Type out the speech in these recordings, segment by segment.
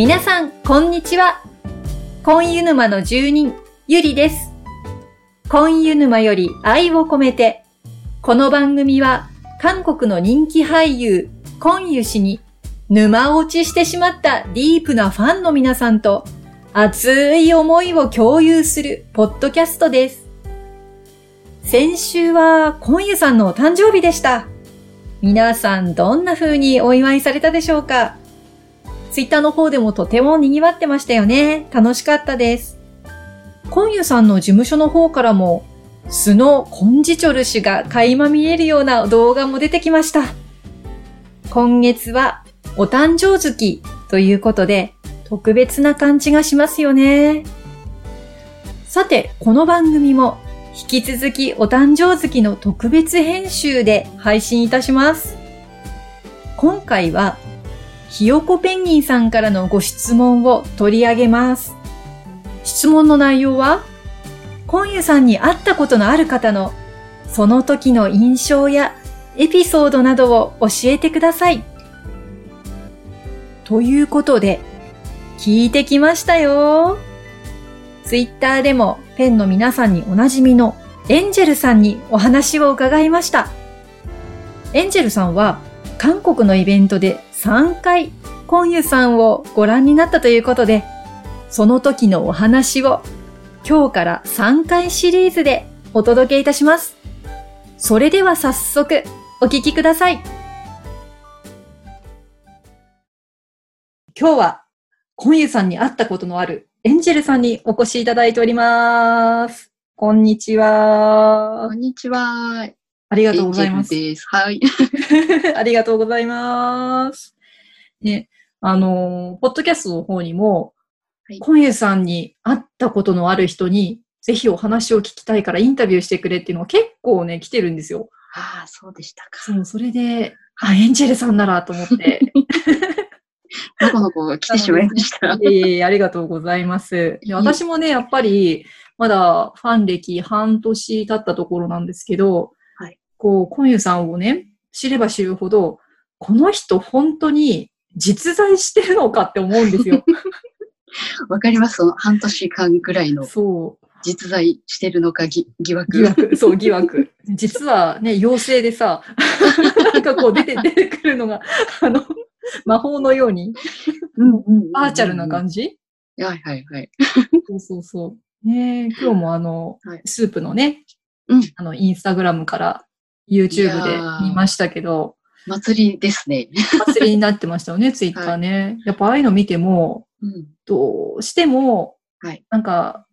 皆さん、こんにちは。コンユ沼の住人、ゆりです。コンユ沼より愛を込めて、この番組は、韓国の人気俳優、コンユ氏に、沼落ちしてしまったディープなファンの皆さんと、熱い思いを共有するポッドキャストです。先週は、コンユさんのお誕生日でした。皆さん、どんな風にお祝いされたでしょうか？ツイッターの方でもとても賑わってましたよね。楽しかったです。コンユさんの事務所の方からも、素のコンジチョル氏が垣間見えるような動画も出てきました。今月はお誕生月ということで、特別な感じがしますよね。さて、この番組も引き続きお誕生月の特別編集で配信いたします。今回はひよこペンギンさんからのご質問を取り上げます。質問の内容は、コンユさんに会ったことのある方の、その時の印象やエピソードなどを教えてください。ということで、聞いてきましたよ。ツイッターでもペンの皆さんにおなじみのエンジェルさんにお話を伺いました。エンジェルさんは韓国のイベントで3回コンユさんをご覧になったということで、その時のお話を今日から3回シリーズでお届けいたします。それでは早速お聞きください。今日はコンユさんに会ったことのあるエンジェルさんにお越しいただいております。こんにちはこ。んにちは。ありがとうございます。はい。ありがとうございます。ね、あの、ポッドキャストの方にも、はいコンユさんに会ったことのある人に、ぜひお話を聞きたいからインタビューしてくれっていうのが結構ね、来てるんですよ。ああ、そうでしたか。そう、それで、あ、エンジェルさんならと思って。のこのこ来てしまいました。いえいえ、ありがとうございます。で私もね、やっぱり、まだファン歴半年経ったところなんですけど、はいこう、コンユさんをね、知れば知るほど、この人本当に実在してるのかって思うんですよ。わかりますその半年間ぐらいのそう。実在してるのかぎ疑惑。疑惑、そう、疑惑。実はね、妖精でさ、なんかこう出て、出てくるのが、あの、魔法のように、うんうんうんバーチャルな感じ、じ。はいはいはい。そうそうそう。ねえ今日もあの、はいスープのね、うんあの、インスタグラムから YouTube でー見ましたけど、祭りですね。祭りになってましたよね、ツイッターね。やっぱああいうの見ても、うん。どうしても、はいなんか、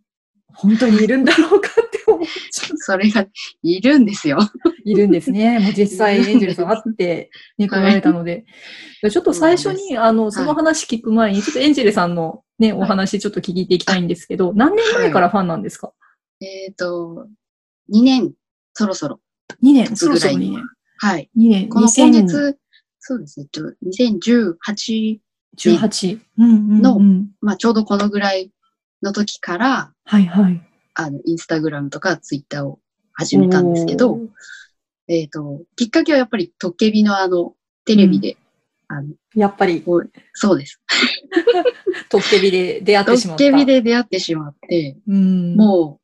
本当にいるんだろうかって思っちゃう。それがいるんですよ。いるんですね。もう実際エンジェルさん会って、ね、来られたので。ちょっと最初に、あの、その話聞く前に、ちょっとエンジェルさんのね、お話ちょっと聞いていきたいんですけど、何年前からファンなんですか？えっと、2年、そろそろ。?2 年、そろそろ2ぐらいに年。はい。2年、この今2018月、そうですね。ちょ2018、うんうんうん、のまあちょうどこのぐらいの時から、はいはい。あの、インスタグラムとかツイッターを始めたんですけどえっ、と、きっかけはやっぱりトッケビのあの、テレビで、あの、やっぱり、そうです。トッケビで出会っトてしまった。ッケビで出会ってしまって、うん。も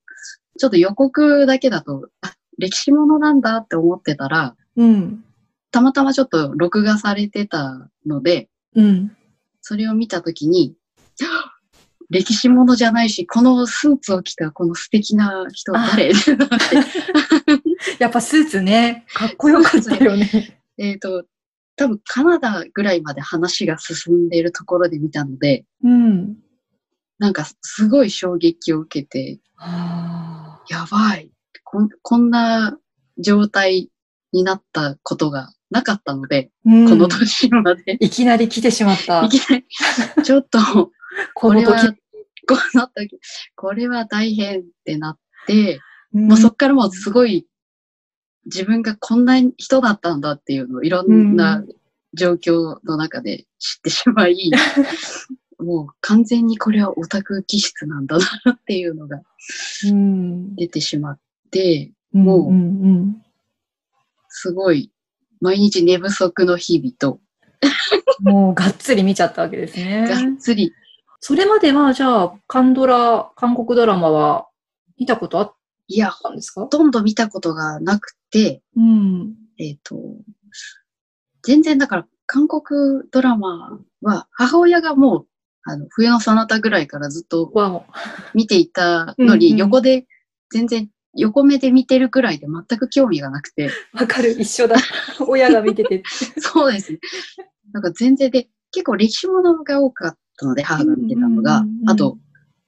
う、ちょっと予告だけだと、あ、歴史ものなんだって思ってたら、うん。たまたまちょっと録画されてたので、うん。それを見たときに、歴史ものじゃないし、このスーツを着たこの素敵な人誰？やっぱスーツね、かっこよかったよね。えっと、多分カナダぐらいまで話が進んでいるところで見たので、うん。なんかすごい衝撃を受けて、はあやばい。こんこんな状態になったことがなかったので、うんこの年まで。いきなり来てしまったい。きなり、ちょっと、これは、時。この時、これは大変ってなって、ももうそっからもうすごい、自分がこんな人だったんだっていうのをいろんな状況の中で知ってしまい、もう完全にこれはオタク気質なんだなっていうのがうん。出てしまって、ももう。すごい毎日寝不足の日々と、もうがっつり見ちゃったわけですね。がっつり。それまでは、じゃあ、韓ドラ、韓国ドラマは見たことあっいや、たんですか？ほとんど見たことがなくて、うん。えっ、と、全然だから韓国ドラマは母親がもう、あの、冬のそなたぐらいからずっと。見ていたのに、横で全然横目で見てるくらいで全く興味がなくて、わかる、一緒だ。親が見てて。そうですね。なんか全然で、結構歴史ものが多かったので、母が見てたのがあと、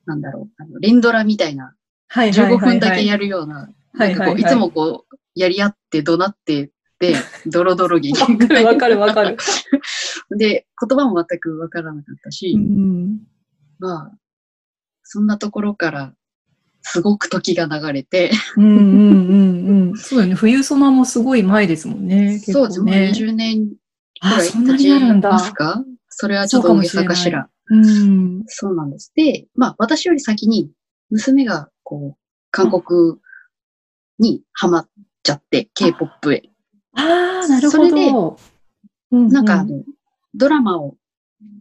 なんだろう、あの連ドラみたいな、はいはい15はい、はい。分だけやるような、はなんかこう、いつもこう、やり合って怒鳴ってで、ドロドロ劇わかるわかるわかる。で、言葉も全くわからなかったし、うん。まあ、そんなところから、すごく時が流れて、うんうんうんうん。そうよね。冬ソナもすごい前ですもんね。結そうです、ね。20年くあ、らいそんな経ちになるんだま。すかそれはちょっと大げさかしら。うん。そうなんです。で、まあ、私より先に、娘が、こう、韓国にハマっちゃって、K-POP へ。ああ、なるほそれでど。うなんか、あの、ドラマを、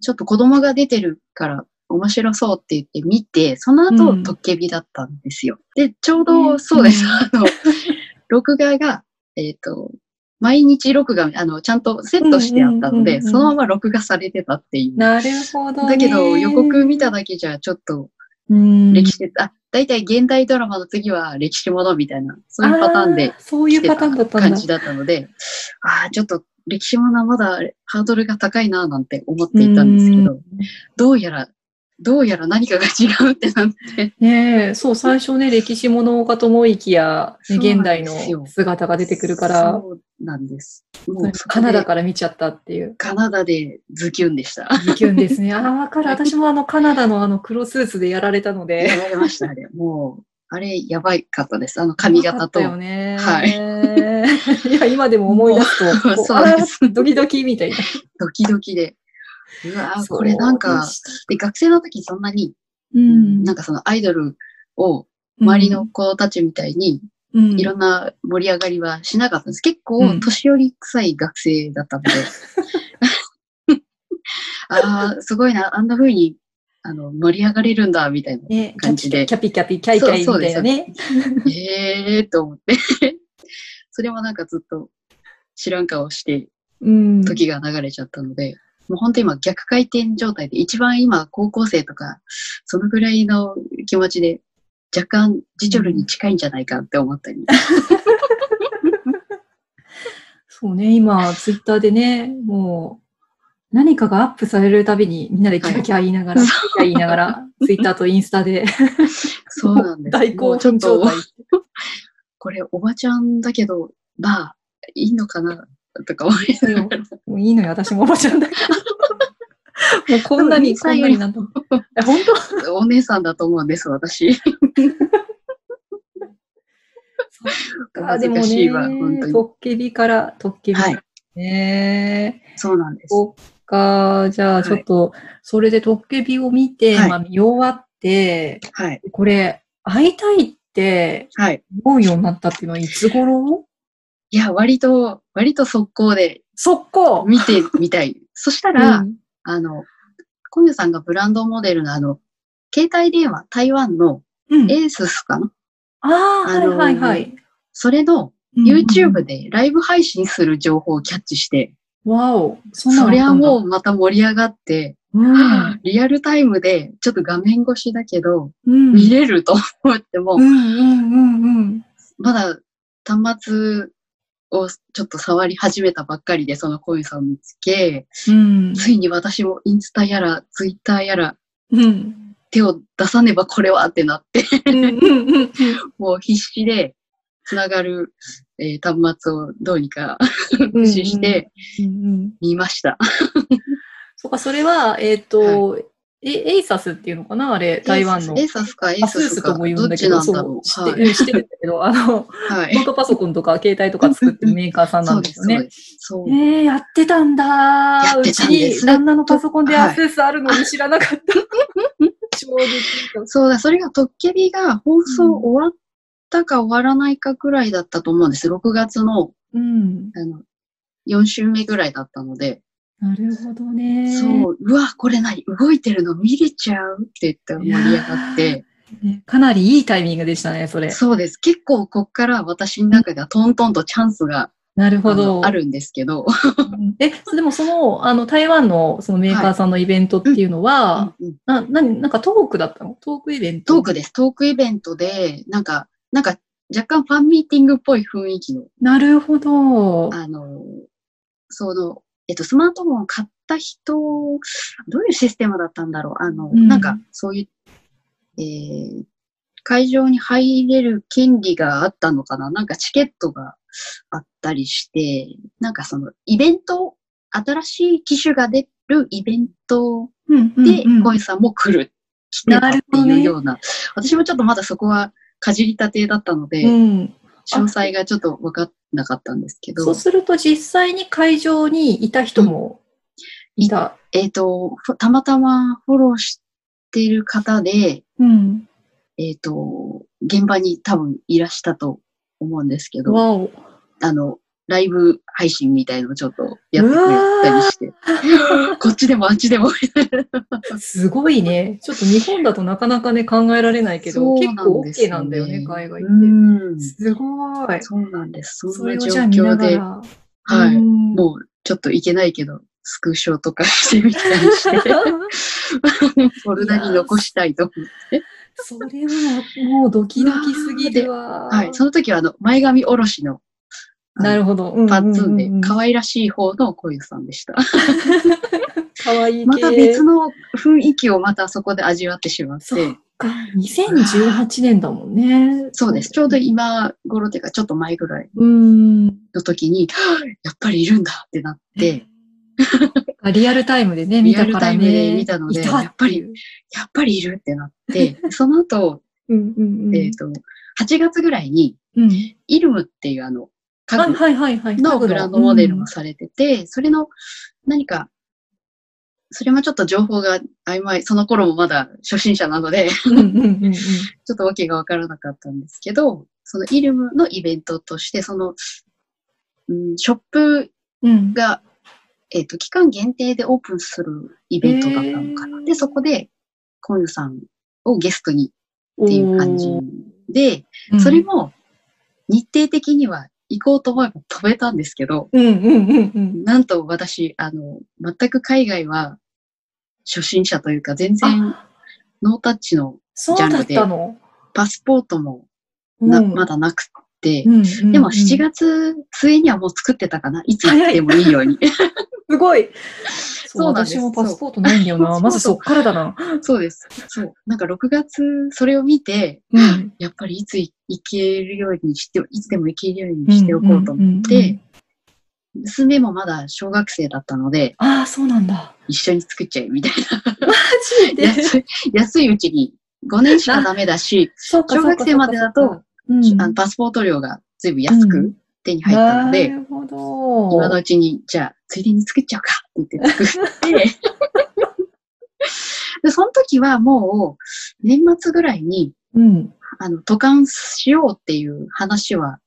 ちょっと子供が出てるから、面白そうって言って見て、その後、うんトッケビだったんですよ。で、ちょうど、そうです。うんあの、録画が、えっ、と、毎日録画、あの、ちゃんとセットしてあったので、うんうんうんうんそのまま録画されてたっていう。なるほど、ね。だけど、予告見ただけじゃ、ちょっと、うん歴史、あ、だいたい現代ドラマの次は歴史ものみたいな、そういうパターンであーそういうパターンだった。感じだったので、ああ、ちょっと歴史ものはまだハードルが高いななんて思っていたんですけど、どうやら、どうやら何かが違うってなって、ねえ、そう、最初ね、歴史ものかと思いきや、ね現代の姿が出てくるから、そうなんです。カナダから見ちゃったっていう。カナダでズキュンでした。ズキュンですね。ああ、わかる。私もあの、カナダのあの、黒スーツでやられたので。やられました、あれ。もう、あれ、やばいかったです。あの髪型と。よね。。はい いや、今でも思い出すと、そうですドキドキみたいな。ドキドキで。これなんか、で、学生の時そんなに、うん。なんかそのアイドルを周りの子たちみたいに、うん、いろんな盛り上がりはしなかったんです。結う構、ん年寄り臭い学生だったので。ああ、すごいな、あんな風に、あの、盛り上がれるんだ、みたいな。感じでピキャピキャピ、キャイキャイみたいなね。ええーと思って。それもなんかずっと知らん顔して、うん。時が流れちゃったので、もう本当今逆回転状態で、一番今高校生とか、そのぐらいの気持ちで、若干ジチョルに近いんじゃないかって思ったり。そうね、今、ツイッターでね、もう、何かがアップされるたびに、みんなでキャーキャー言いながら、キャーキャー言いながら、ツイッターとインスタで、そうなんです。大興奮状態。これおばちゃんだけど、まあ、いいのかなとか思いながら。もういいのよ、私もおばちゃんだけど。もうこんなに、こんなになんとも。え、本当？お姉さんだと思うんです、私。あ でもね、トッケビから、トッケビはい。ね。そうなんです。そっか、じゃあちょっと、それでトッケビを見て、はいまあ見終わって、はい。これ、会いたいってはい。思うようになったっていうのはいつ頃？いや、割と、割と速攻で速攻。見てみたい。そしたら、あの、小宮さんがブランドモデルのあの、携帯電話、台湾のうん、エーススかな、ああ、あのはいはい。はい。それのうん YouTube でライブ配信する情報をキャッチして、わお、そそりゃもうまた盛り上がって、うん、リアルタイムでちょっと画面越しだけど、うん、見れると思っても、うんうんうんうん。まだ端末をちょっと触り始めたばっかりで、その小宮さんを見つけ、うん。ついに私もインスタやら、ツイッターやら、うん。手を出さねばこれはってなって、もう必死でつながる、えー端末をどうにかうん。駆使して。見ました。そうか、それは、えっ、と、え、エイサスっていうのかな？あれ、台湾の。エーサスかエーアスーサスかスとも言うんだけど、なんだろう？そう、知って,、はい。知ってるんだけど、あの、はいノートパソコンとか携帯とか作ってるメーカーさんなんです、よね。そう。そう。えー、やってたんだやってたんですうちに旦那のパソコンではいアクセスあるのに知らなかった。衝撃そうだ、それがトッケビが放送終わったか終わらないかくらいだったと思うんです。6月のうん。あの4週目ぐらいだったので、なるほどね。そう、うわ、これ何？動いてるの見れちゃうって言って盛り上がって。ねかなりいいタイミングでしたね、それ。そうです。結構こっから私の中ではトントンとチャンスがなるほあど。のあるんですけど。うんえ、でもその、あの、台湾のそのメーカーさんのイベントっていうのは、うんうんな、なに、なんかトークだったの？トークイベント？トークです。トークイベントで、なんか、なんか若干ファンミーティングっぽい雰囲気の、なるほど。あの、その、えっと、スマートフォンを買った人、どういうシステムだったんだろう？あの、うん。なんか、そういう、えー会場に入れる権利があったのかな？なんかチケットがあったりして、なんかそのイベント、新しい機種が出るイベントで、うんコインさんも来る、来てたっていうような、私もちょっとまだそこはかじりたてだったので、うん。詳細がちょっと分かんなかったんですけどそう、すると実際に会場にいた人もいた。えっ、と、ふたまたまフォローしている方で、うん。えっ、と、現場に多分いらしたと思うんですけど。あの、ライブ配信みたいのをちょっとやってくれたりして、こっちでもあっちでも。すごいね。ちょっと日本だとなかなかね、考えられないけど、そう結構 OK なんだよね、海外って。うん。すごい。そうなんです。そそれをんな状況で。はい。うんもうちょっといけないけど、スクショとかしてみたりして、フォルダに残したいと思って。それはもうドキドキすぎるわ。はい。その時は、あの、前髪おろしの、なるほど。うんパッツンで可愛らしい方の小湯さんでした。かわいい系。また別の雰囲気をまたそこで味わってしまっそてっ、か。2018年だもんね。そうです。ちょうど今頃っていうか、ちょっと前ぐらいうん。の時に、やっぱりいるんだってなって、あリアルタイムでね、見たからね。リアルタイムで見たのでやっぱりやっぱりいるってなって、その後。えっ、と、8月ぐらいに、うん。イルムっていうあの、家はい具はいはいはい。のブランドモデルもされてて、それの何か、それもちょっと情報が曖昧、その頃もまだ初心者なので。ちょっとわけがわからなかったんですけど、そのイルムのイベントとして、その、うん、ショップうん。が、えっ、と、期間限定でオープンするイベントだったのかな。で、そこで、コンユさんをゲストにっていう感じで、それ、も日程的には行こうと思えば飛べたんですけど、うんうんうんうん。なんと私、あの、全く海外は初心者というか、全然あ、ノータッチのそうだったの？パスポートもな、うんまだなくって、でも7月末にはもう作ってたかな。いつ行ってもいいように。すごい。そうそうなんです私もパスポートないんだよな。まずそっからだな。そうです。そう。なんか6月、それを見て、うん。やっぱりいつ行けるようにして、いつでも行けるようにしておこうと思って、娘もまだ小学生だったので、ああ、そうなんだ。一緒に作っちゃえ、みたいマジな。で？安い、安いうちに5年しかダメだし、小学生までだと、そうんあのパスポート料がずいぶん安く手に入ったので。今のうちに、じゃあ、ついでに作っちゃおうかって言って作って、で、その時はもう、年末ぐらいに、うん。あの、渡韓しようっていう話は、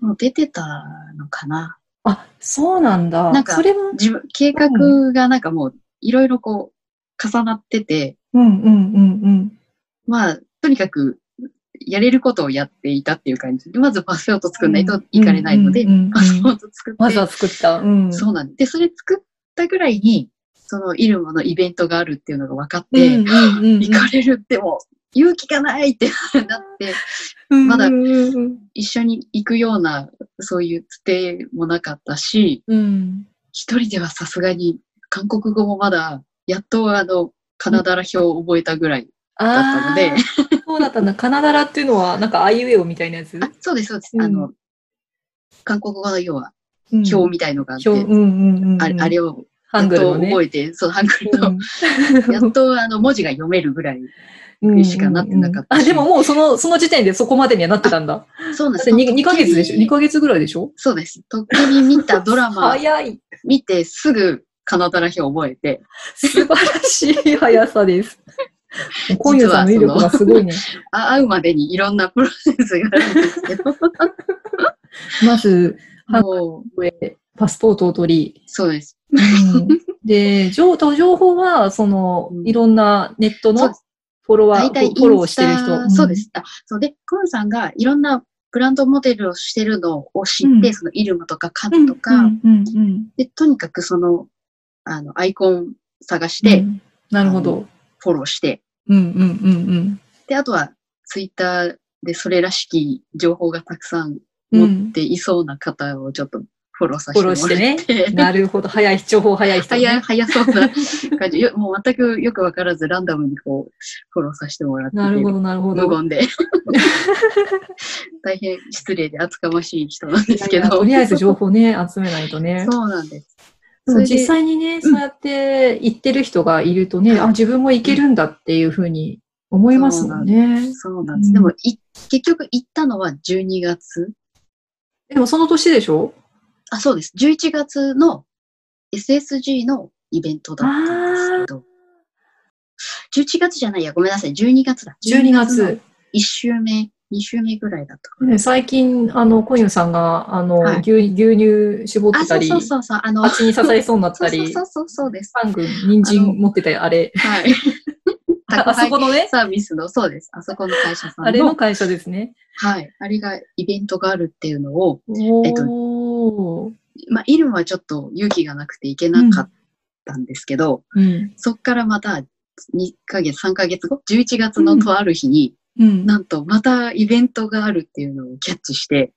もう出てたのかな。あ、そうなんだ。なんかそれは、自分、計画がなんかもう、いろいろこう、重なってて、うんうんうんうん。まあ、とにかく、やれることをやっていたっていう感じで、まずパスポート作んないといかれないのでパスポート作って、まずは作った。うん。そうなんです。で、それ作ったぐらいに、そのイルマのイベントがあるっていうのが分かっうんて、うんうんうん行かれるっても、勇気がないってなって、まだ一緒に行くような、そういうつてもなかったし、うん。一人ではさすがに、韓国語もまだ、やっとあの、カナダラ表を覚えたぐらいだったのでそうだったんだ。カナダラっていうのは、なんかアイウェオみたいなやつ？あ、そうです、そうです。うんあの、韓国語の要は、うん表みたいのがあって、表、うんうんうんうん。あれあれをハングルのね。覚えて、そう、ハングルの、うん やっとあの文字が読めるぐらい。うんしかなってなかったしあ、でももうその、その時点でそこまでにはなってたんだ。そうなんです。だって 2, 2ヶ月でしょ ?2 ヶヶ月ぐらいでしょ？そうです。とっくに見たドラマ 早い。見てすぐカナダラ表覚えて、素晴らしい速さです。今夜さんの威力がすごいね。あ会うまでにいろんなプロセスがあるんですけど、まず、はいもう、パスポートを取り、そうです。うん、で、情情報は、その、うんいろんなネットのフォロワー、フォローしてる人。タ、そうで。す。あ、そうで、コンさんがいろんなブランドモデルをしてるのを知って、うんそのイルムとかカうんンとか、うんうんうんで、とにかくその、あの、アイコン探しうて、んなるほど。フォローして、うんうんうんうん。で、あとは、ツイッターでそれらしき情報がたくさん持っていそうな方をちょっとフォローさせフォてもらっローしてて、ね。なるほど。早い、情報早い人、ね。早い、早そうな感じ。よもう全くよくわからずランダムにこう、フォローさせてもらっててなるほど、なるほど。無言で。大変失礼で厚かましい人なんですけど。いやいやとりあえず情報ね、集めないとね。そうなんです。実際にね、そうやって言ってる人がいるとね、あ、自分もいけるんだっていうふうに思いますもんね。そうなんです。うんでも、い結局行ったのは12月。でもその年でしょ？あ、そうです。11月の SSG のイベントだったんですけど。11月じゃないや、ごめんなさい。12月だ。?12 の月。1週目、2週目ぐらいだったかな。ね最近、あの、コユさんが、あの、はい牛牛乳絞ってあ、そうたり、そうそうそう。あの、蜂に刺されそうになったり、そうそうそうです。パン君、人参持ってたよ、あれ。はい。あそこのね、サービスの、そうです。あそこの会社さんの。あれの会社ですね。はい。あれがイベントがあるっていうのを、えっとおー。まあ、イルムはちょっと勇気がなくていけなかったんですけど、うん。そっからまた2ヶ月、3ヶ月後、11月のとある日に、うん。なんとまたイベントがあるっていうのをキャッチして、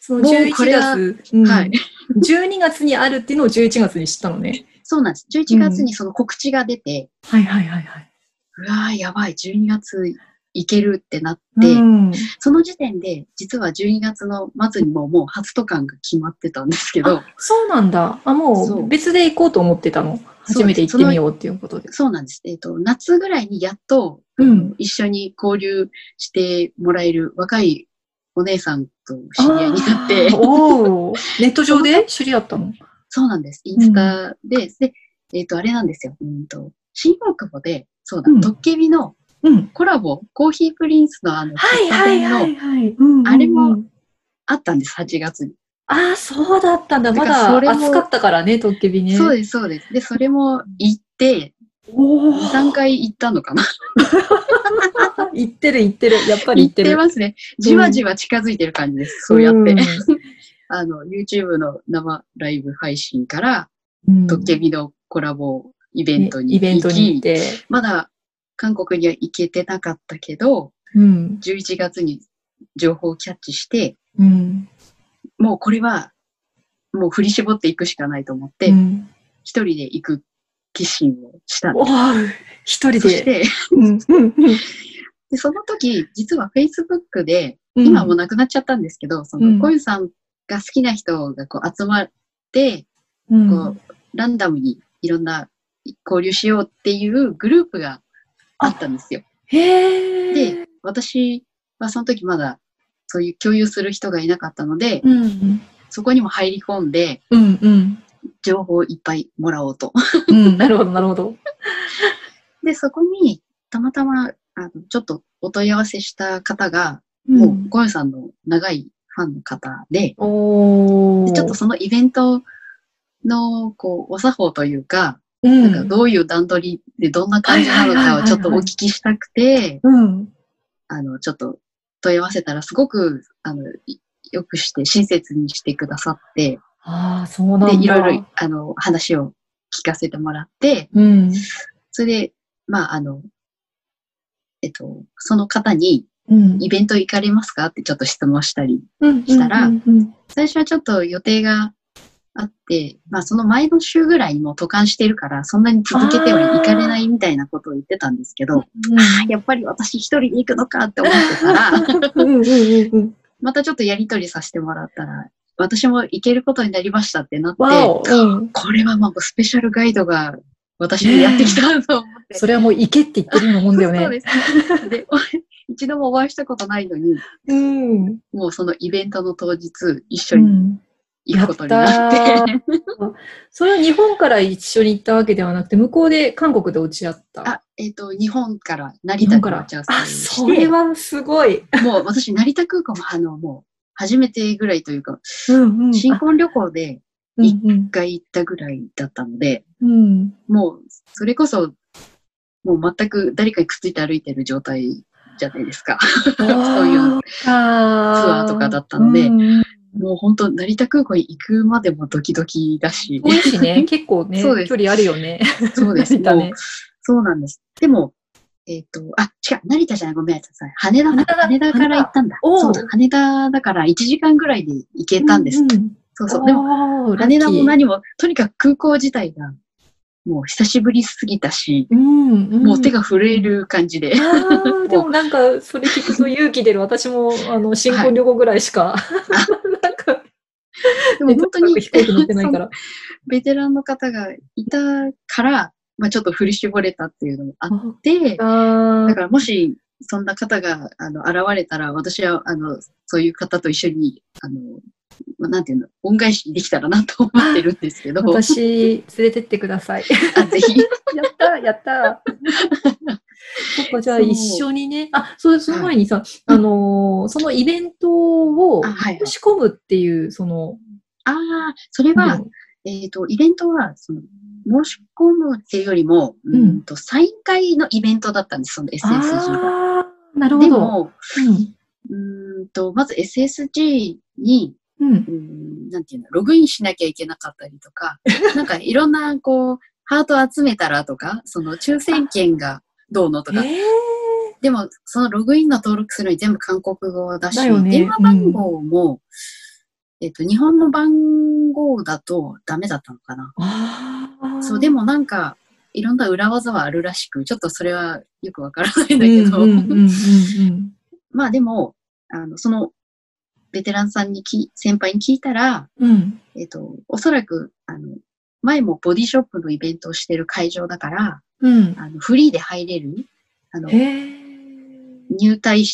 そのもう11これは月、うんはい。12月にあるっていうのを11月に知ったのね。そうなんです。11月にその告知が出て、はいはいはいはい。うわーやばい、12月行けるってなって、うん、その時点で、実は12月の末にももう初渡韓が決まってたんですけど、そうなんだ。あ、もそうう別で行こうと思ってたの？初めて行ってみようっていうことで。そうなんです。えっ、と、夏ぐらいにやっと、うん一緒に交流してもらえる若いお姉さんと知り合いになって ネット上で？知り合ったの？そうなんです。インスタで、で、えっ、と、あれなんですよ。うんと、新大久保で、そうだ、うんドッケビのうん。コラボ、コーヒープリンスのあの、はいはいはいはい。うんうんあれもあったんです、8月に。ああ、そうだったんだ。まだ暑かったからね、トッケビね。そうです、そうです。で、それも行って、お2、3回行ったのかな。行ってる行ってる。やっぱり行っ行ってる。てますね。じわじわ近づいてる感じです。そうやって。ん あの、YouTube の生ライブ配信から、うんドッケビのコラボイベントにイベントに行っ行き、て。まだ韓国には行けてなかったけど、うん。11月に情報をキャッチして、うん。もうこれは、もう振り絞っていくしかないと思って、うん一人で行く決心をしたんでおー一人す。そしで。て、でその時、実は Facebook で、うん今もうなくなっちゃったんですけど、そうんの、コユさんが好きな人がこう集まって、うんこう、ランダムにいろんな交流しようっていうグループがあったんですよ。で、私はその時まだそういう共有する人がいなかったので、うんそこにも入り込んで、うんうん情報をいっぱいもらおうと。うん。なるほど、なるほど。で、そこにたまたま、あの、ちょっとお問い合わせした方が、うんもう、ゴヨさんの長いファンの方で、でちょっとそのイベントの、こう、お作法というか、うんなんかどういう段取りでどんな感じなのかをちょっとお聞きしたくて、うん。あの、ちょっと問い合わせたらすごく、あの、いよくして、親切にしてくださって、ああ、そうなんだ。で、いろいろ、あの、話を聞かせてもらって、うん。それで、まあ、あの、えっと、その方に、うん。イベント行かれますか？ってちょっと質問したり、うんしたら最初はちょっと予定があって、まあ、その前の週ぐらいにもう渡韓してるから、そんなに続けては行かれないみたいなことを言ってたんですけど、ああ、やっぱり私一人で行くのかって思ってたら、うんうんうんうん。またちょっとやりとりさせてもらったら、私も行けることになりましたってなって。うんこれはもうスペシャルガイドが私にやってきたと思って。それはもう行けって言ってるようなもんだよね。そうです。で、お一度もお会いしたことないのに、うん。もうそのイベントの当日一緒にうん。行くことになって、それは日本から一緒に行ったわけではなくて、向こうで韓国で落ち合った。あ、えっ、と、日本から成田から。待ち合わせあ、それはすごい。もう私成田空港もあの、もう初めてぐらいというか、うんうん。新婚旅行で一回行ったぐらいだったので、うん。もう、それこそ、もう全く誰かにくっついて歩いてる状態じゃないですか。そういうツアアーとかだったのでうんもう本当、成田空港に行くまでもドキドキだし。遠いしね、結構ね、そうです距離あるよね。そうです。ねそうなんです。でも、えっ、と、あ、違う、成田じゃない、ごめんなさい。羽田だ、羽田だ羽田から行ったんだ。そうだ、羽田だから1時間ぐらいで行けたんです。うんうんそうそう。でも、も羽田も何も、とにかく空港自体が、もう久しぶりすぎたし、うんうんもう手が震える感じで。でもなんか、それ聞くと勇気出る。私も、あの、新婚旅行ぐらいしか、なんか、でも本当に、飛行機乗ってないから。ベテランの方がいたから、まあちょっと振り絞れたっていうのもあって、あだからもし、そんな方が、あの、現れたら、私は、あの、そういう方と一緒に、あの、まあなんていうの、恩返しできたらなと思ってるんですけど、私、連れてってください。あぜひ、やったやった。そっか、じゃあ一緒にね、あ、そう、その前にさ、あのーそのイベントをあ、はい、はい。申。し込むっていう、その、ああ、それは、えっ、と、イベントは、その、申し込むっていうよりも、ん。うんと、サイン会のイベントだったんです、その SSG が。ああ、なるほど。でも、うん。うーんと、まず SSG に、うん。うーん、なんていうの、ログインしなきゃいけなかったりとか、なんかいろんな、こう、ハート集めたらとか、その抽選券がどうのとか、えでも、そのログインの登録するのに全部韓国語だし、だよね。電話番号も、えっと、日本の番号だとダメだったのかな。ああ。そう、でもなんか、いろんな裏技はあるらしく、ちょっとそれはよくわからないんだけど、まあでも、あの、その、ベテランさんにき、先輩に聞いたら、うん。えっと、おそらく、あの、前もボディショップのイベントをしてる会場だから、うん。あの、フリーで入れる、あの。入退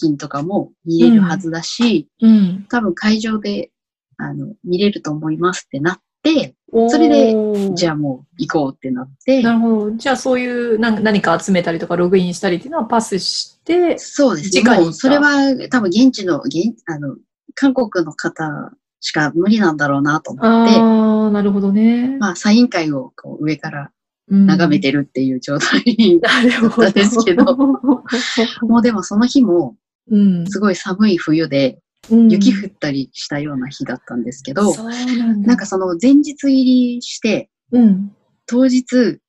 金とかも見れるはずだし、うん。多分会場で、あの、見れると思いますってなって、それでじゃあもう行こうってなってな、るほど。じゃあそういう何何か集めたりとかログインしたりっていうのはパスして、そうです。直に行ったもうそれは多分現地の、現あの、韓国の方しか無理なんだろうなと思って、ああ、なるほどね。まあ、サイン会をこう上からうん眺めてるっていう状態に、なるほど。ですけど もうでもその日もうん。すごい寒い冬でうん雪降ったりしたような日だったんですけど、そうなんだ。なんかその前日入りして、うん。当日、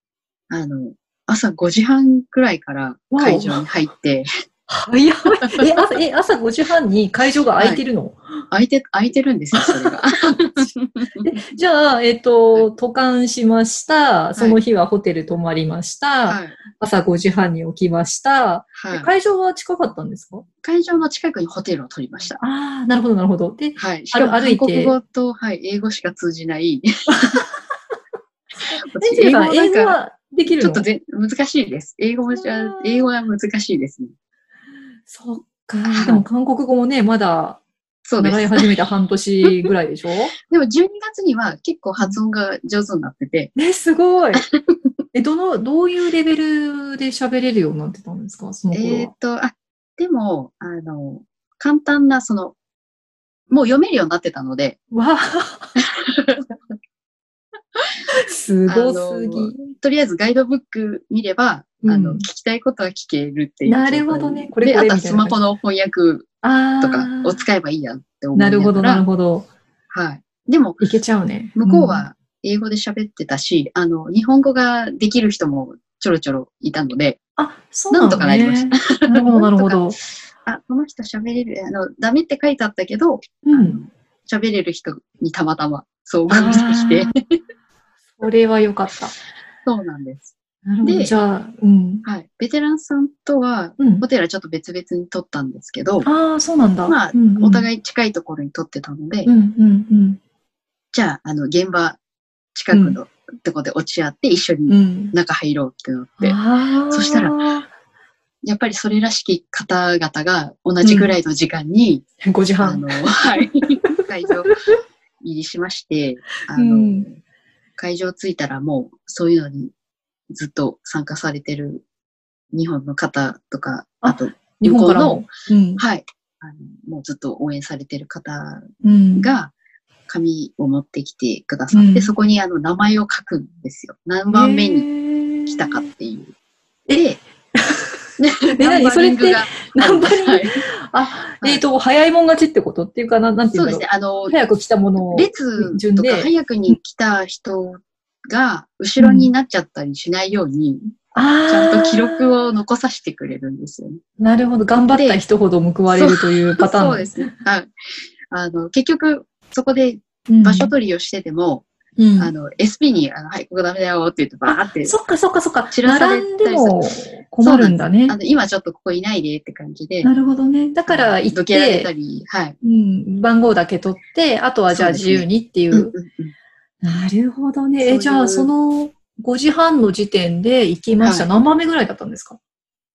あの、朝5時半くらいから会場に入って、早い。え、朝、え、朝5時半に会場が空いてるの、空いて、空いてるんですよ、それが。じゃあ、えっ、と、渡韓しました。その日はホテル泊まりました。はい。朝5時半に起きました。はい。会場は近かったんですか？会場の近くにホテルを取りました。ああ、なるほど、なるほど。で、はい。しかも韓国語と、はい、英語しか通じない。英語はできるの？ちょっとぜ難しいです。英語じゃあー、英語は難しいですね。そっかは。いでも韓国語もね、まだそうです習い。始めた半年ぐらいでしょ？でも12月には結構発音が上手になってて、え、すごい。え、どの、どういうレベルで喋れるようになってたんですか？その。えーっと、あ、でも、あの、簡単な、その、もう読めるようになってたので、わあ すごすぎ。とりあえずガイドブック見れば、うんあの、聞きたいことは聞けるっていう。なるほどねこれで、あとはスマホの翻訳。とかを使えばいいやって思いなるほど、なるほほど。ど。はい。でも、いけちゃうね。向こうは英語で喋ってたし、あの、日本語ができる人もちょろちょろいたので、うん、あ、そうなの、ね、なんとかなりましなるほど、なるほど。あ、この人喋れる、あの、ダメって書いてあったけど、うん。喋れる人にたまたま遭遇してあ、ーそれは良かった。そうなんです。でじゃあ、うん。はい。ベテランさんとは、うんホ。テルはちょっと別々に取ったんですけど、ああ、そうなんだ。まあうんうん、お互い近いところに取ってたので、うん、うん、うん。じゃあ、あの、現場近くのとこで落ち合って一緒うにん。中入ろうってなって、あーそしたら、やっぱりそれらしき方々が同じぐらいの時間に、5時あ半。の、はい、会場入りしまして、あの、うん会場着いたらもうそういうのにずっと参加されてる日本の方とか、ああと、日本からも。うん。はい、あの、もうずっと応援されてる方うん。が紙を持ってきてくださって、うんそこにあの名前を書くんですよ。何番目にに来たかっていう。え で、え何それってナンバリングはいあ、はいえっ、と、早いもん勝ちってことっていうかな、なんていうんだろう。そうですね。あの、早く来たものを。列順でとか早くに来た人が後ろになっちゃったりしないように、ああ。ちゃんと記録を残させてくれるんですよね。なるほど。頑張った人ほど報われるというパターン。そうですね。はい。あの、結局、そこでうん場所取りをしてても、うんあの、SP に、あの、はい、ここダメだよって言ってバーって、そっかそっかそっか。散らされたり並んでも困るんだねあ。の、今ちょっとここいないでって感じで、なるほどね。だから行っどけられたて、り、はい。うん、番号だけ取って、あとはじゃあ自由にっていう。うんうんうんなるほどね。え、じゃあその5時半の時点で行きました。はい何番目ぐらいだったんですか？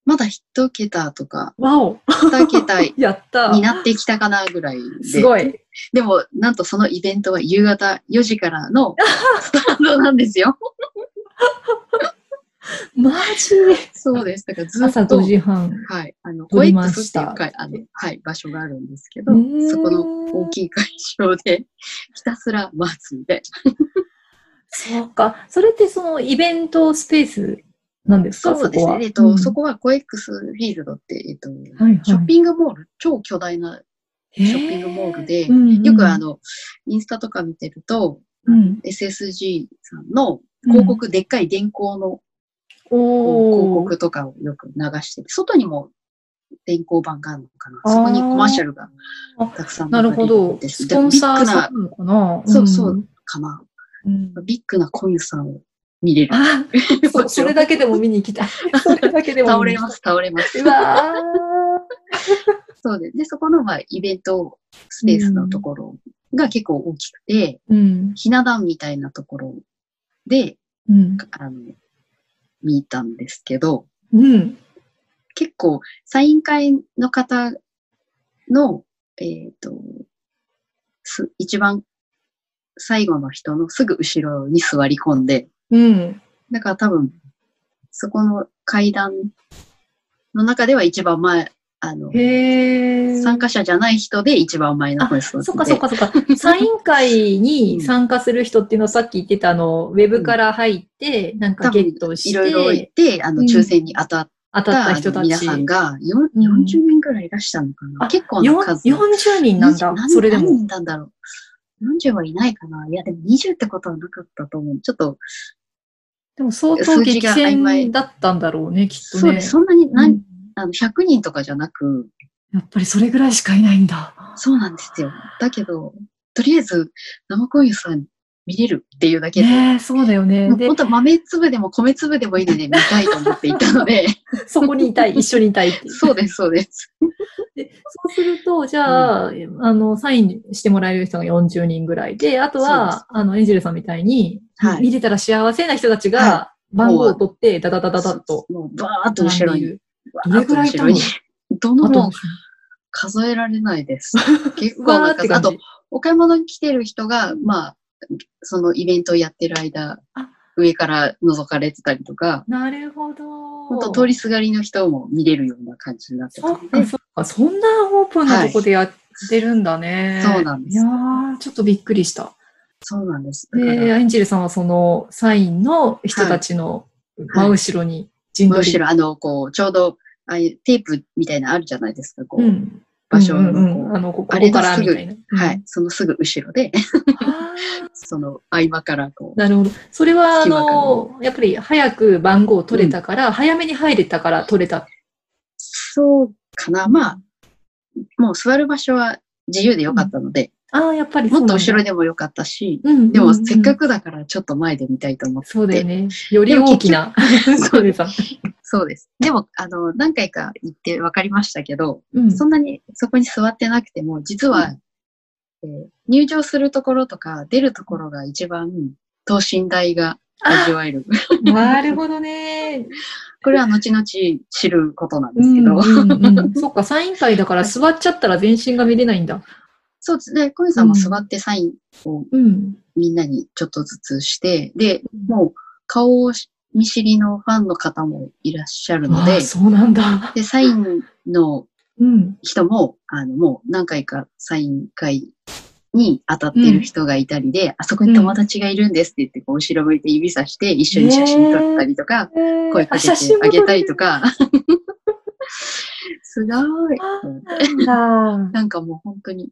まだ一桁とか、わお二桁 にやったなってきたかなぐらいで。すごい。でも、なんとそのイベントは夕方4時からのスタートなんですよ。マジ？そうです。だからずっ朝と5、時半。はい、あの、撮りま OX っていうか、あの、はい、場所があるんですけどそこの大きい会場でひたすら待つみたいそうか。それってそのイベントスペースなんですかそうですね。えっと、うん。そこはコエックスフィールドって、えっと、ショッピングモール、超巨大なショッピングモールで、よくあ、の、インスタとか見てると、うん。SSG さんの広告、でっかい電光の広告とかをよく流してて、外にも電光板があるのかな。そこにコマーシャルがあたくさんなるほど。ん。です。スポンサービッグなさのかな。そうそう。かな。うん。ビッグなコインさんを見れる。あ、そそれだけでも見に行きたい。それだけでも倒れます、倒れます。うわ そうで、で、そこの、まあ、イベントスペースのところが結構大きくて、ーうん。ひな壇みたいなところで、うん。あの、見たんですけど、うん。結構、サイン会の方の、えっ、と、す、一番最後の人のすぐ後ろに座り込んで、うん。だから多分、そこの階段の中では一番前、あの。参加者じゃない人で一番前の方に座ってて。そっかそっかそっか。サイン会に参加する人っていうのはさっき言ってたあの、ウェブから入って、なんかゲットしいろいろ言てっ、て、あの、うん抽選に当たっ当たたった人たち。皆さんがようん40人ぐらいいらっしゃるのかな、あ結構な数。40人なんだ。何それでも。何人なんだろう。40はいないかないや、でも20ってことはなかったと思う。ちょっと、でも相当激戦だったんだろうね、きっとね。そうです。そんなに、なんうんあの100人とかじゃなく、やっぱりそれぐらいしかいないんだ。そうなんですよ。だけど、とりあえず、生コインさん見れるっていうだけで、ねえ、そうだよね。本、当豆粒でも米粒でもいいので見たいと思っていたので、そこにいたい、一緒にいたいっていう。そうです、そうです。でそうすると、じゃあ、あの、サインしてもらえる人が40人ぐらいで、あとは、あの、エンジェルさんみたいに、はい見れたら幸せな人たちはが、番号を取って、ダダダダダッと。バーッと後ろに。どれぐらいいたの？どのも、数えられないです。結構な数。あって感じと、。お買い物に来てる人が、まあ、そのイベントをやってる間あ、上から覗かれてたりとか、なるほど。本当通りすがりの人も見れるような感じになってたそっそ。そんなオープンなとこでやってるんだね。そうなんですいやー、ちょっとびっくりした。そうなんです。だで、から、エンジェルさんはそのサインの人たちの真後ろに陣取り。むしろあの、こう、ちょうど、ああいうテープみたいなのあるじゃないですか、こう、うん。場所のこう、うんうんうんあの、ここあれからみたいな。はい、そのすぐ後ろで、あ その合間からこーなるほど。それは、あの、やっぱり早く番号を取れたから、早めに入れたから取れた。そうかな。まあ、もう座る場所は自由でよかったので、ああ、やっぱりもっと後ろで。でもよかったし、うんでもせっかく。くだからちょっと前で見たいと思って。そうだよね。より大きな。そうです。そうです。でも、あの、何回か行って分かりましたけど、うん。そんなにそこに座ってなくても、実は、えー入場するところとか出るところが一番等身大が味わえる。なるほどね。これは後々知ることなんでうんすけど。うんうん。そっか、サイン会だから座っちゃったら全身が見れないんだ。そうですね。小遊さんも座ってサインをうん。みんなにちょっとずつして、で、もう顔を見知りのファンの方もいらっしゃるのでそうなんだ。で、サインのうん。人も、あの、もう何回かサイン会に当たってる人がいたりで、あそこに友達がいるんですって言って、こう後ろ向いて指さして一緒に写真撮ったりとか、声かけてあげたりとか。すごい。なんなんかもう本当に、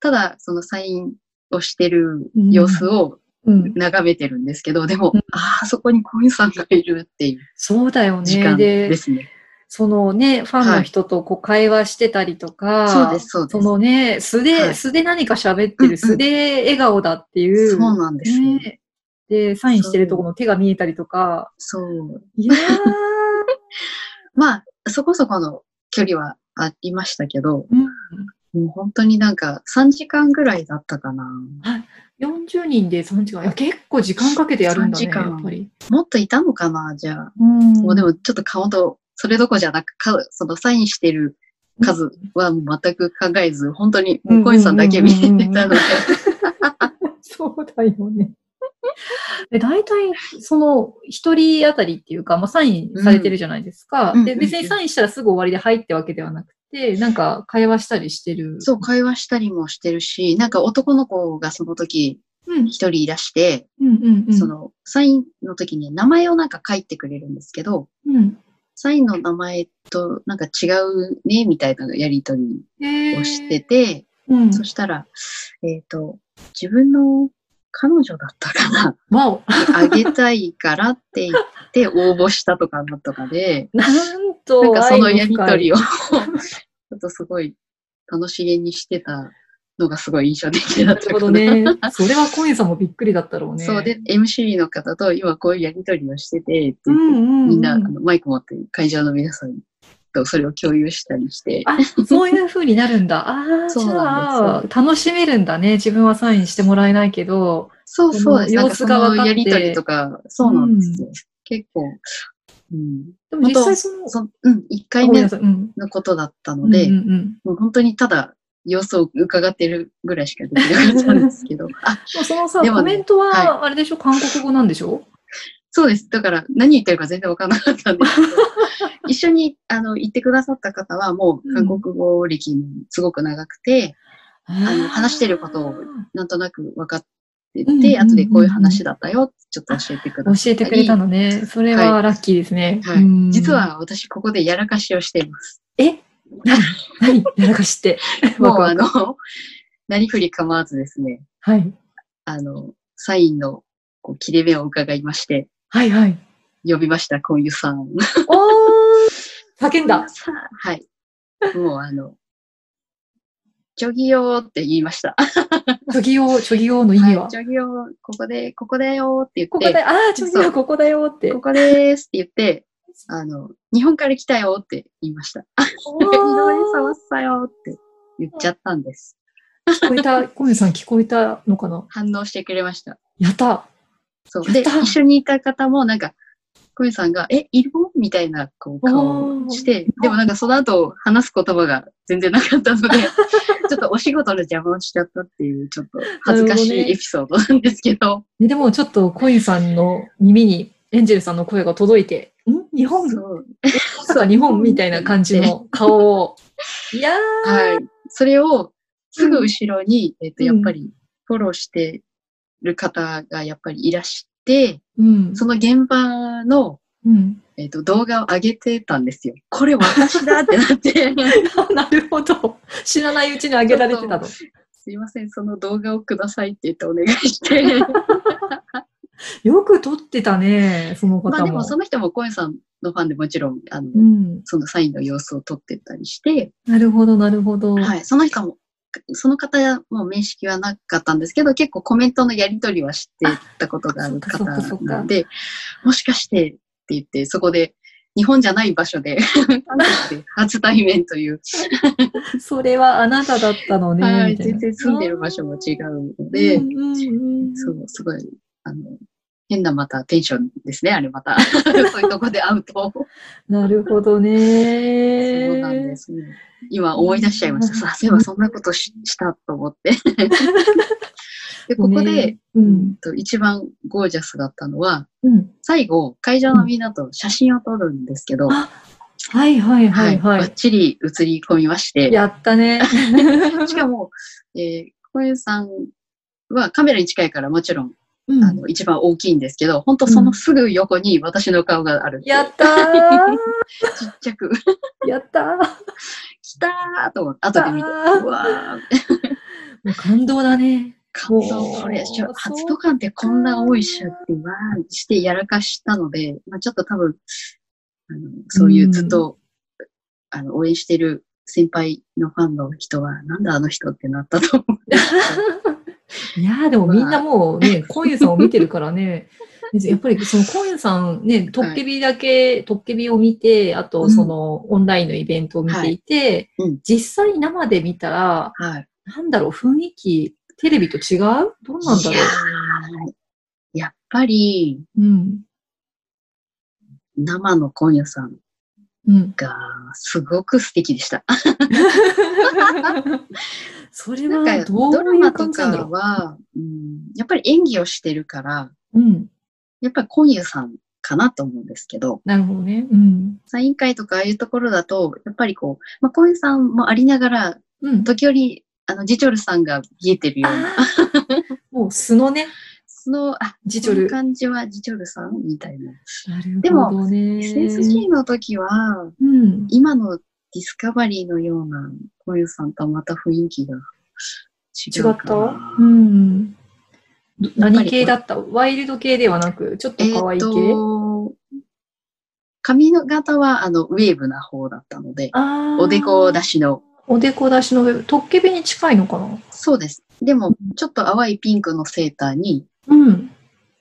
ただそのサインをしてる様子をうん、眺めてるんですけど、でも、うんああ、そこにコインさんがいるっていうそうだよね。時間でで、すね。そのね、ファンの人とこう会話してたりとか、そうです、そうです。そのね、素で、はい素で何か喋ってる、うんうん素で笑顔だっていう。そうなんですよね。で、サインしてるところの手が見えたりとか。そう。いやー、まあ、そこそこの距離はありましたけど、うん、もう本当になんか3時間ぐらいだったかな。40人で3時間。いや、結構時間かけてやるんだね、3時間。もっといたのかな、じゃあ。うんもうでもちょっと顔と、それどころじゃなく、かそのサインしてる数は全く考えず、本当にもうコインさんだけ見てたので、そうだよね。で、大体、その、一人当たりっていうか、まあ、サインされてるじゃないですか。で、うんうん別にサインしたらすぐ終わりで入ってわけではなくて、なんか、会話したりしてる。そう、会話したりもしてるし、なんか男の子がその時うん。一人いらして、うんうんうん。そのサインの時に名前をなんか書いてくれるんですけど、うん。サインの名前となんか違うね、みたいなやりとりをしてて、うん。そしたら、えっ、と、自分の彼女だったかな、わお。あげたいからって言って応募したとかなんとかで、なんと、なんかそのやりとりを。を、ちょっとすごい楽しげにしてたのがすごい印象的だなるったかな。ほどね。それはコインさんもびっくりだったろうね。そうで、MC の方と今こういうやりとりをしてて、ってう言ってんうんうん、みんなあのマイク持って会場の皆さんとそれを共有したりして、あ、そういう風になるんだ。ああ、じそうゃなんあ、楽しめるんだね。自分はサインしてもらえないけど。そうそう様子が分かってのやりとりとか、そうなんですよ。結構、うん。でも実際その、そうん、1回目。のことだったので、うんうんうんもう本当にただ様子を伺ってるぐらいしかできなかったんですけど、あ、そのさ、ねコメントはは、あれでしょ、韓国語なんでしょ？そうです。だから何言ってるか全然わからなかったんですけど、一緒にあの言ってくださった方はもう韓国語歴もすごく長くて、あの話してることをなんとなく分かってうんうんうんて、後でこういう話だったよちょっと教えてくださ教えてくれたのね。それはラッキーですね。はいうん実、は私ここでやらかしをしています。え？何？何？やらかしって？もうあの、なりふり構わずですね、はい。あの、サインのこう切れ目を伺いまして、はいはい。呼びました、こういうさん。おー叫んだ。はい。もうあの、ジョギよーって言いました。チョギ用、チョギ用の意味は、はい、ジョギよー、ここで、ここだよーって言って、ここで、ああ、チョギ用ここだよって。ここでーすって言って、あの、日本から来たよーって言いました。お 井上ーさまったよーって言っちゃったんです。聞こえた、小宮さん聞こえたのかな？反応してくれました。やった。そう。で、一緒にいた方もなんか、小宮さんが、え、いる？のみたいなこう顔をして、でもなんかその後話す言葉が全然なかったので、ちょっとお仕事の邪魔をしちゃったっていう、ちょっと恥ずかしいエピソードなんですけど、ねでもちょっとコインさんの耳にエンジェルさんの声が届いて、ん？日本？そう。日本みたいな感じの 顔を。いやー。はい。それをすぐ後ろに、えっ、と、うんやっぱりフォローしてる方がやっぱりいらして、うん。その現場の、うん。えっ、と、動画を上げてたんですよ。これ私だってなって。なるほど。知らないうちにあげられてたの。すいません、その動画をくださいって言ってお願いして。よく撮ってたね、その方も。まあでもその人もコエさんのファンでもちろん、あの、うん。そのサインの様子を撮ってたりして、なるほど、なるほど。はい、その人も、その方も面識はなかったんですけど、結構コメントのやり取りは知ってたことがある方なので、もしかしてって言って、そこで日本じゃない場所で、初対面という、それはあなただったのね。はい、全然住んでる場所も違うので、そう、すごい、あの、変なまたテンションですね、あれまた。そういうとこで会うと。なるほどね。そうなんですね。今思い出しちゃいました。さあ、そういえばそんなことししたと思って。で、ここで、ねうん。と一番ゴージャスだったのは、うん。最後、会場のみんなと写真を撮るんですけど、あはいはいはいはバッチリ写り込みまして、やったね。しかも、えー小遊さんはカメラに近いからもちろん、うん。あの、一番大きいんですけど、本当そのすぐ横に私の顔がある。やったー。ちっちゃく、やったー。来たーと思って、後で見て、うわー、もう感動だね。感動。これ、初登館ってこんな多いしゃって、わーしてやらかしたので、まあちょっと多分、あの、そういうずっと、あの、応援してる先輩のファンの人は、なんだあの人ってなったと思う。いやーでもみんなもうね、コンユさんを見てるからね、やっぱりそのコンユさんね、トッケビだけ、トッケビを見て、あとそのオンラインのイベントを見ていて、はいうん実際生で見たら、はい。なんだろう、雰囲気、テレビと違う？どうなんだろいやっぱり、う。うん。生のコンヤさん。が、すごく素敵でした。それなんか、はどドラマとかは、うん、やっぱり演技をしてるから、う。うん。やっぱりコンユさんかなと思うんですけど、なるほどね。うん。サイン会とかああいうところだと、やっぱりこう、まあ、コンユさんもありながら、うん。時折、あの、ジチョルさんが見えてるような、もう素のね、その、あ、ジチョル感じはジチョルさんみたいな。なるでもほどね。SSG の時は、うん。今のディスカバリーのようなさんとはまた雰囲気が違違った？うん。何系だった？ワイルド系ではなく、ちょっと可愛い系、と、髪の型はあのウェーブな方だったので、おでこ出しの、おでこ出しの上、トッケビに近いのかな？そうです。でも、ちょっと淡いピンクのセーターに、うん。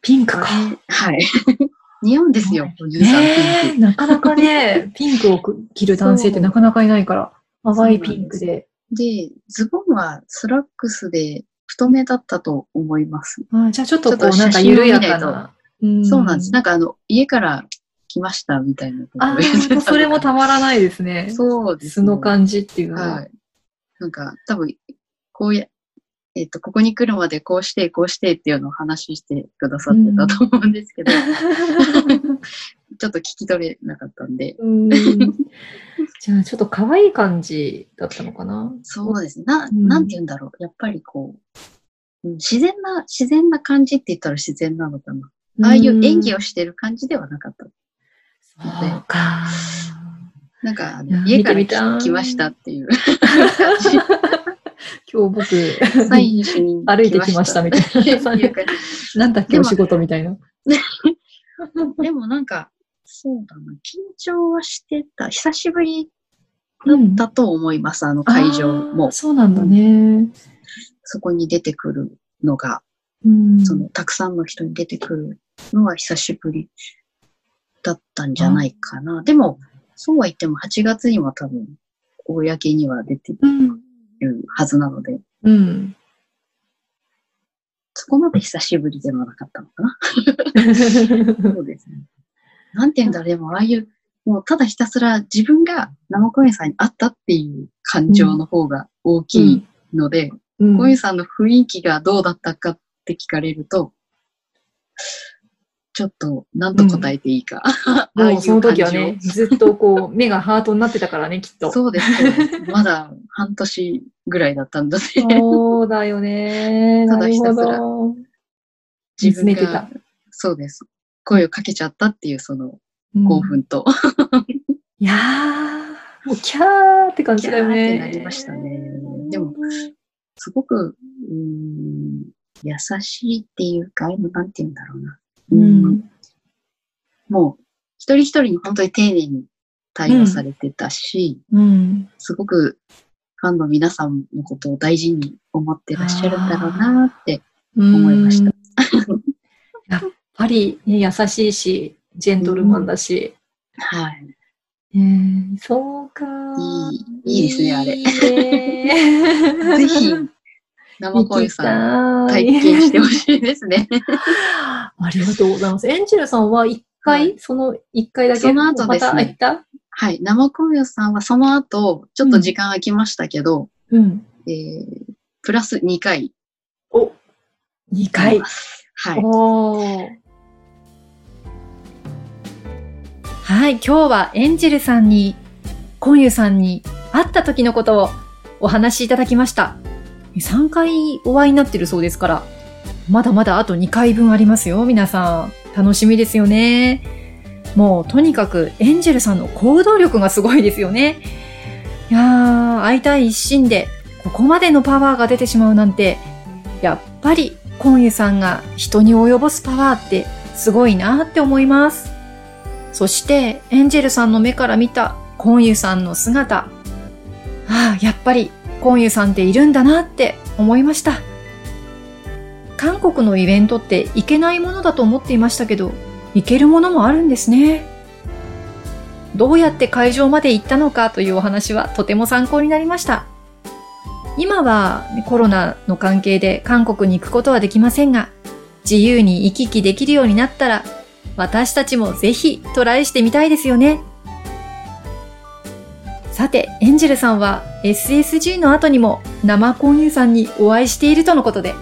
ピンクか。はい。似合うんですよ。ねえなかなかね、ピンクを着る男性ってなかなかいないから、淡いピンクで。で、ズボンはスラックスで太めだったと思います。あーじゃあちょっとこう、なんか緩やかな。うんそうなんです。なんかあの、家から来ましたみたいなあそれもたまらないですね。そうです、素の感じっていうのは。はい。なんか、多分、こうや、えっ、と、ここに来るまでこうして、こうしてっていうのを話してくださってたと思うんですけど、ちょっと聞き取れなかったんで、うん じゃあちょっと可愛い感じだったのかな？そうですね。な、うんなんて言うんだろう。やっぱりこう、うん自然な、自然な感じって言ったら自然なのかな。ああいう演技を。をしてる感じではなかった。そうか。なんか、家から来来ましたっていう 今日僕、サインしに歩いてきましたみたいな。なんだっけ、お仕事みたいな。でもなんか、そうだな、緊張はしてた。久しぶりだったと思います、あの会場も。そうなんだね。そこに出てくるのが、うん。その、たくさんの人に出てくるのは久しぶりだったんじゃないかな。でも、そうは言っても8月には多分、公には出てうん。るはずなので、うん。そこまで久しぶりではなかったのかな。そうですね。なんて言うんだろう、でもああいう、もうただひたすら自分が生小園さんに会ったっていう感情の方が大きいので、うん小園さんの雰囲気がどうだったかって聞かれると、ちょっと何と答えていいか。ああいもうその時はね、ずっとこう、目がハートになってたからね、きっと。そうです。まだ半年ぐらいだったんだね。そうだよね。ただひたすらど。自分がた。そうです。声をかけちゃったっていうそのうん興奮と、いやー、もうキャーって感じだよキャーってね。なりましたねでも、すごく、うーん、優しいっていうか、なんて言うんだろうな。ううんん。もう、一人一人に本当に丁寧に対応されてたし、うん。すごくファンの皆さんのことを大事に思ってらっしゃるんだろうなって思いました。やっぱり、ね、優しいし、ジェントルマンだし。はい。えーそうか。いいいいですねあれいいね ぜひ、生恋さん、ん体験してほしいですね。ありがとうございます。エンジェルさんは一回、はその一回だけその後ですねまたはい。生恋さんはその後、ちょっと時間空きましたけど、うん。えー、プラス2回。お、二回。はい。はい、今日はエンジェルさんに、コンユさんに会った時のことをお話しいただきました。3回お会いになってるそうですから、まだまだあと2回分ありますよ、皆さん。楽しみですよね。もうとにかくエンジェルさんの行動力がすごいですよね。いやー、会いたい一心でここまでのパワーが出てしまうなんて、やっぱりコンユさんが人に及ぼすパワーってすごいなって思います。そしてエンジェルさんの目から見たコンユさんの姿。ああ、やっぱりコンユさんっているんだなって思いました。韓国のイベントって行けないものだと思っていましたけど、行けるものもあるんですね。どうやって会場まで行ったのかというお話はとても参考になりました。今はコロナの関係で韓国に行くことはできませんが、自由に行き来できるようになったら、私たちもぜひトライしてみたいですよね。さて、エンジェルさんは SSG の後にも生コンユさんにお会いしているとのことで、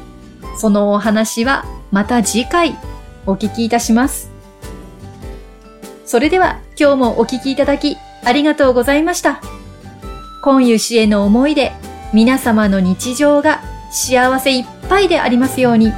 そのお話はまた次回お聞きいたします。それでは今日もお聞きいただきありがとうございました。コンユ氏への思いで皆様の日常が幸せいっぱいでありますように。